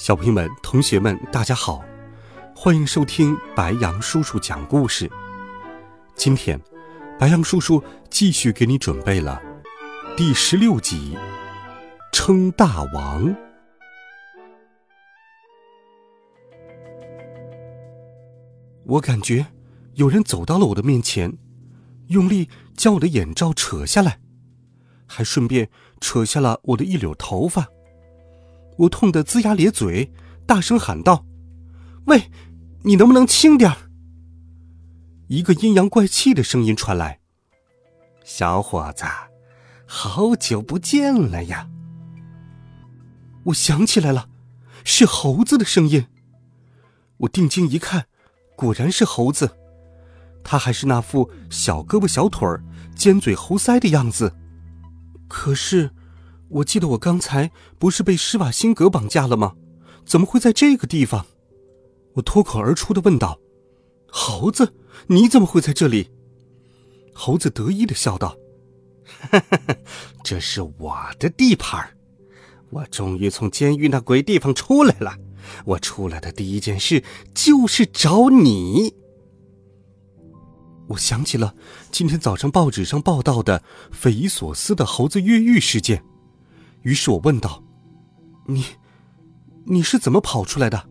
小朋友们、同学们，大家好，欢迎收听白羊叔叔讲故事。今天，白羊叔叔继续给你准备了第十六集《称大王》。我感觉有人走到了我的面前，用力将我的眼罩扯下来，还顺便扯下了我的一绺头发。我痛得龇牙咧嘴，大声喊道：“喂，你能不能轻点儿？”一个阴阳怪气的声音传来：“小伙子，好久不见了呀！”我想起来了，是猴子的声音。我定睛一看，果然是猴子，他还是那副小胳膊小腿儿、尖嘴猴腮的样子。可是……我记得我刚才不是被施瓦辛格绑架了吗？怎么会在这个地方？我脱口而出的问道：“猴子，你怎么会在这里？”猴子得意的笑道：“ 这是我的地盘我终于从监狱那鬼地方出来了。我出来的第一件事就是找你。”我想起了今天早上报纸上报道的匪夷所思的猴子越狱事件。于是我问道：“你，你是怎么跑出来的？”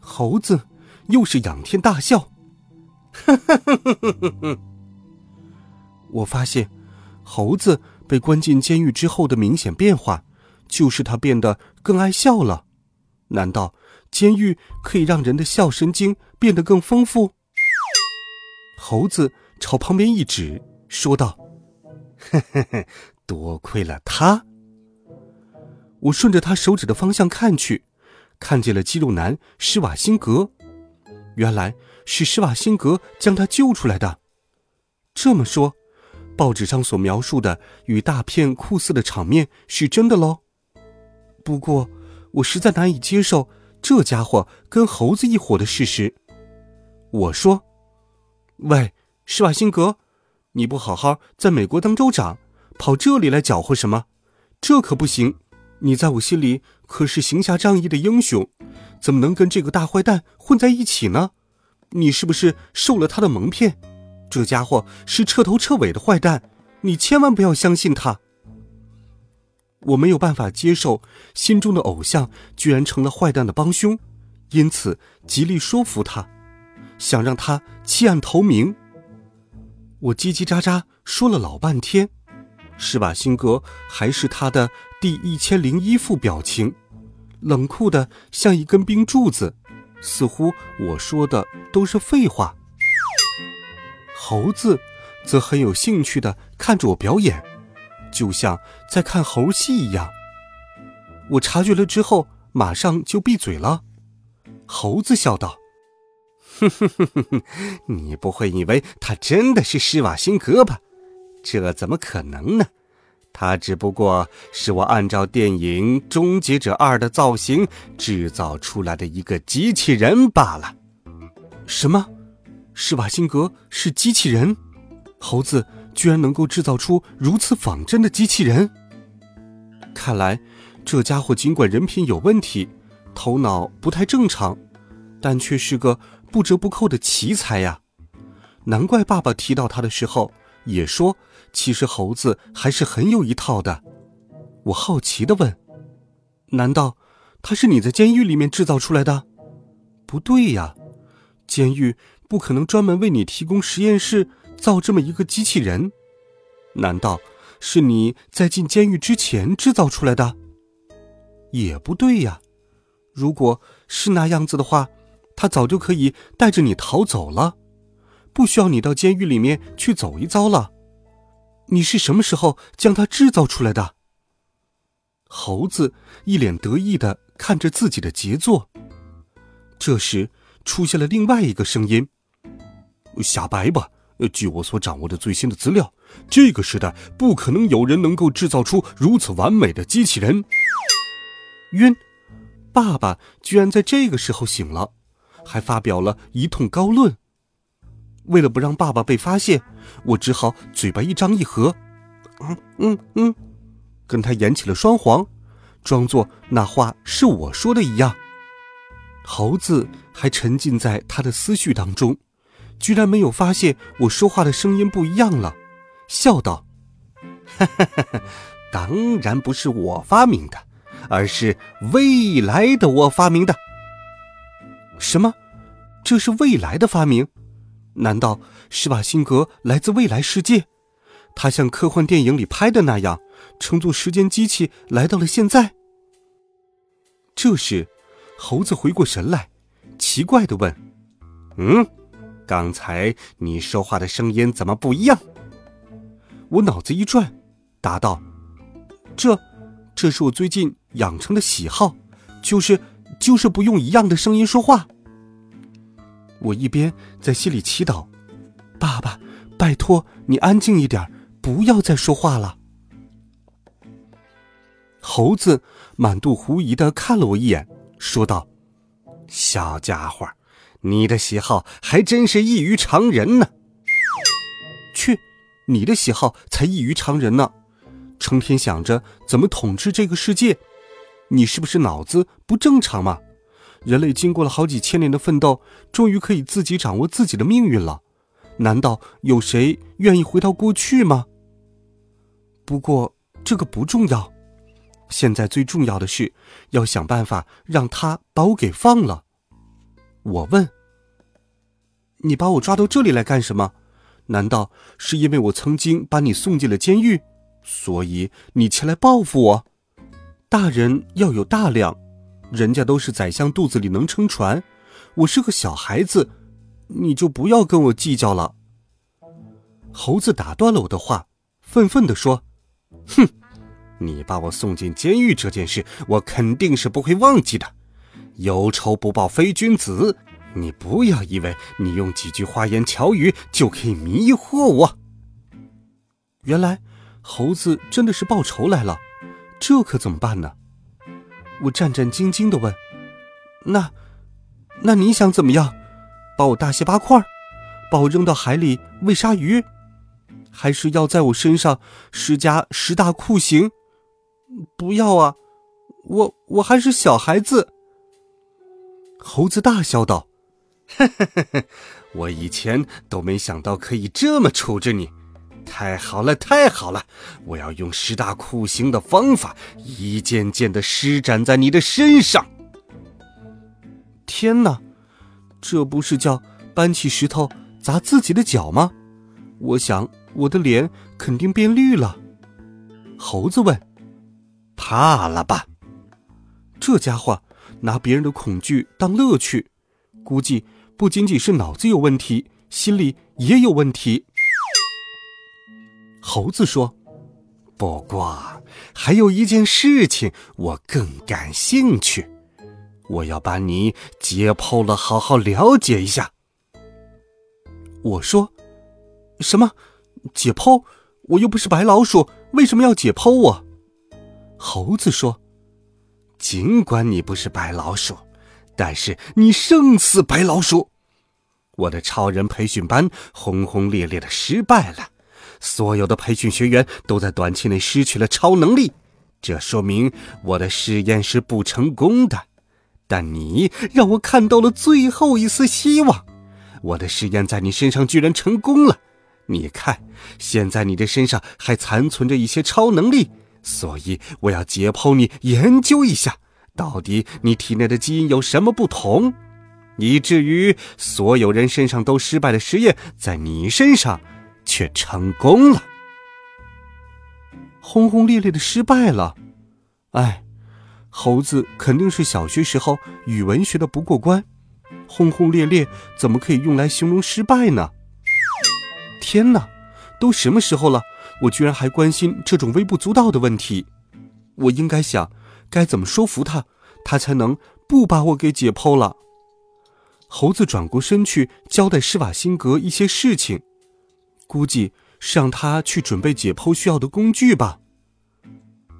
猴子又是仰天大笑，我发现，猴子被关进监狱之后的明显变化，就是他变得更爱笑了。难道监狱可以让人的笑神经变得更丰富？猴子朝旁边一指，说道：“多亏了他。”我顺着他手指的方向看去，看见了肌肉男施瓦辛格。原来是施瓦辛格将他救出来的。这么说，报纸上所描述的与大片酷似的场面是真的喽？不过，我实在难以接受这家伙跟猴子一伙的事实。我说：“喂，施瓦辛格，你不好好在美国当州长，跑这里来搅和什么？这可不行。”你在我心里可是行侠仗义的英雄，怎么能跟这个大坏蛋混在一起呢？你是不是受了他的蒙骗？这家伙是彻头彻尾的坏蛋，你千万不要相信他。我没有办法接受心中的偶像居然成了坏蛋的帮凶，因此极力说服他，想让他弃暗投明。我叽叽喳喳说了老半天。施瓦辛格还是他的第一千零一副表情，冷酷的像一根冰柱子，似乎我说的都是废话。猴子则很有兴趣的看着我表演，就像在看猴戏一样。我察觉了之后，马上就闭嘴了。猴子笑道：“ 哼哼哼哼哼，你不会以为他真的是施瓦辛格吧？”这怎么可能呢？他只不过是我按照电影《终结者二》的造型制造出来的一个机器人罢了。什么？施瓦辛格是机器人？猴子居然能够制造出如此仿真的机器人？看来这家伙尽管人品有问题，头脑不太正常，但却是个不折不扣的奇才呀！难怪爸爸提到他的时候。也说，其实猴子还是很有一套的。我好奇的问：“难道他是你在监狱里面制造出来的？”不对呀，监狱不可能专门为你提供实验室造这么一个机器人。难道是你在进监狱之前制造出来的？也不对呀，如果是那样子的话，他早就可以带着你逃走了。不需要你到监狱里面去走一遭了。你是什么时候将它制造出来的？猴子一脸得意的看着自己的杰作。这时出现了另外一个声音：“瞎掰吧！据我所掌握的最新的资料，这个时代不可能有人能够制造出如此完美的机器人。”晕，爸爸居然在这个时候醒了，还发表了一通高论。为了不让爸爸被发现，我只好嘴巴一张一合，嗯嗯嗯，跟他演起了双簧，装作那话是我说的一样。猴子还沉浸在他的思绪当中，居然没有发现我说话的声音不一样了，笑道：“哈哈哈哈，当然不是我发明的，而是未来的我发明的。”什么？这是未来的发明？难道施瓦辛格来自未来世界？他像科幻电影里拍的那样，乘坐时间机器来到了现在？这时，猴子回过神来，奇怪的问：“嗯，刚才你说话的声音怎么不一样？”我脑子一转，答道：“这，这是我最近养成的喜好，就是，就是不用一样的声音说话。”我一边在心里祈祷：“爸爸，拜托你安静一点，不要再说话了。”猴子满肚狐疑的看了我一眼，说道：“小家伙，你的喜好还真是异于常人呢。”“去，你的喜好才异于常人呢，成天想着怎么统治这个世界，你是不是脑子不正常嘛？”人类经过了好几千年的奋斗，终于可以自己掌握自己的命运了。难道有谁愿意回到过去吗？不过这个不重要，现在最重要的是要想办法让他把我给放了。我问：“你把我抓到这里来干什么？难道是因为我曾经把你送进了监狱，所以你前来报复我？大人要有大量。”人家都是宰相肚子里能撑船，我是个小孩子，你就不要跟我计较了。猴子打断了我的话，愤愤地说：“哼，你把我送进监狱这件事，我肯定是不会忘记的。有仇不报非君子，你不要以为你用几句花言巧语就可以迷惑我。原来猴子真的是报仇来了，这可怎么办呢？”我战战兢兢的问：“那，那你想怎么样？把我大卸八块，把我扔到海里喂鲨鱼，还是要在我身上施加十大酷刑？不要啊！我我还是小孩子。”猴子大笑道：“我以前都没想到可以这么处置你。”太好了，太好了！我要用十大酷刑的方法，一件件的施展在你的身上。天哪，这不是叫搬起石头砸自己的脚吗？我想我的脸肯定变绿了。猴子问：“怕了吧？”这家伙拿别人的恐惧当乐趣，估计不仅仅是脑子有问题，心里也有问题。猴子说：“不过还有一件事情我更感兴趣，我要把你解剖了，好好了解一下。”我说：“什么？解剖？我又不是白老鼠，为什么要解剖我？”猴子说：“尽管你不是白老鼠，但是你胜似白老鼠。我的超人培训班轰轰烈烈的失败了。”所有的培训学员都在短期内失去了超能力，这说明我的实验是不成功的。但你让我看到了最后一丝希望，我的实验在你身上居然成功了。你看，现在你的身上还残存着一些超能力，所以我要解剖你，研究一下，到底你体内的基因有什么不同，以至于所有人身上都失败的实验，在你身上。却成功了，轰轰烈烈的失败了。哎，猴子肯定是小学时候语文学的不过关。轰轰烈烈怎么可以用来形容失败呢？天哪，都什么时候了，我居然还关心这种微不足道的问题。我应该想，该怎么说服他，他才能不把我给解剖了。猴子转过身去交代施瓦辛格一些事情，估计是让他去准备解剖需要的工具吧。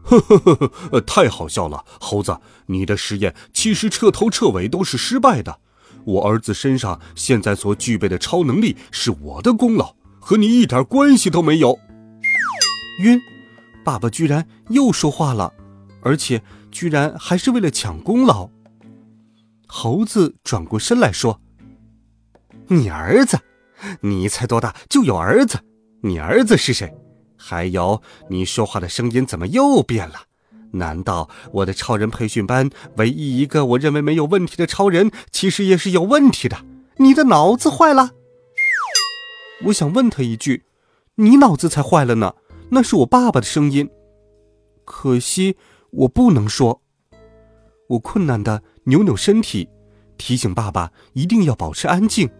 呵呵呵呵，太好笑了，猴子，你的实验其实彻头彻尾都是失败的。我儿子身上现在所具备的超能力是我的功劳，和你一点关系都没有。晕，爸爸居然又说话了，而且居然还是为了抢功劳。猴子转过身来说：“你儿子，你才多大就有儿子？你儿子是谁？还有，你说话的声音怎么又变了？难道我的超人培训班唯一一个我认为没有问题的超人，其实也是有问题的？你的脑子坏了？”我想问他一句：“你脑子才坏了呢？那是我爸爸的声音。”可惜我不能说。我困难的。扭扭身体，提醒爸爸一定要保持安静。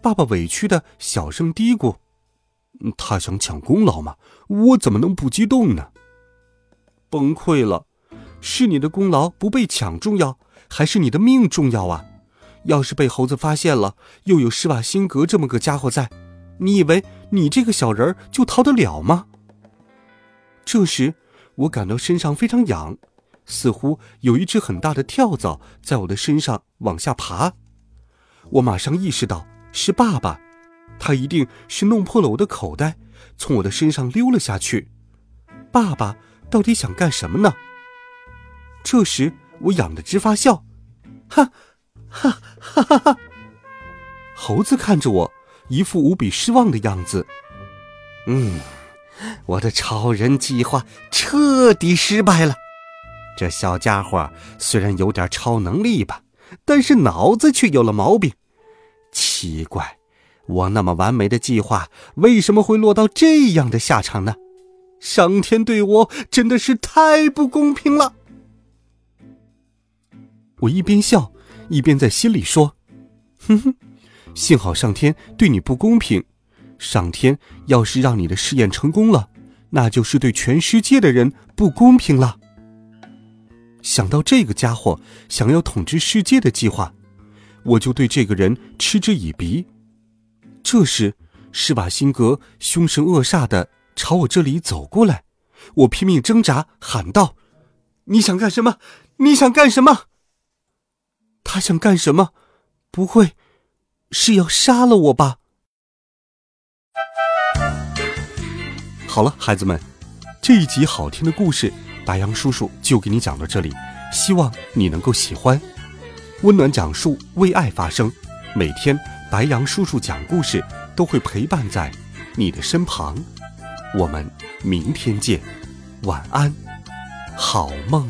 爸爸委屈的小声嘀咕：“他想抢功劳吗？我怎么能不激动呢？”崩溃了，是你的功劳不被抢重要，还是你的命重要啊？要是被猴子发现了，又有施瓦辛格这么个家伙在，你以为你这个小人儿就逃得了吗？这时，我感到身上非常痒。似乎有一只很大的跳蚤在我的身上往下爬，我马上意识到是爸爸，他一定是弄破了我的口袋，从我的身上溜了下去。爸爸到底想干什么呢？这时我痒得直发笑，哈，哈，哈哈哈！猴子看着我，一副无比失望的样子。嗯，我的超人计划彻底失败了。这小家伙虽然有点超能力吧，但是脑子却有了毛病。奇怪，我那么完美的计划为什么会落到这样的下场呢？上天对我真的是太不公平了。我一边笑，一边在心里说：“哼哼，幸好上天对你不公平。上天要是让你的试验成功了，那就是对全世界的人不公平了。”想到这个家伙想要统治世界的计划，我就对这个人嗤之以鼻。这时，施瓦辛格凶神恶煞的朝我这里走过来，我拼命挣扎，喊道：“你想干什么？你想干什么？”他想干什么？不会是要杀了我吧？好了，孩子们，这一集好听的故事。白羊叔叔就给你讲到这里，希望你能够喜欢。温暖讲述，为爱发声。每天，白羊叔叔讲故事都会陪伴在你的身旁。我们明天见，晚安，好梦。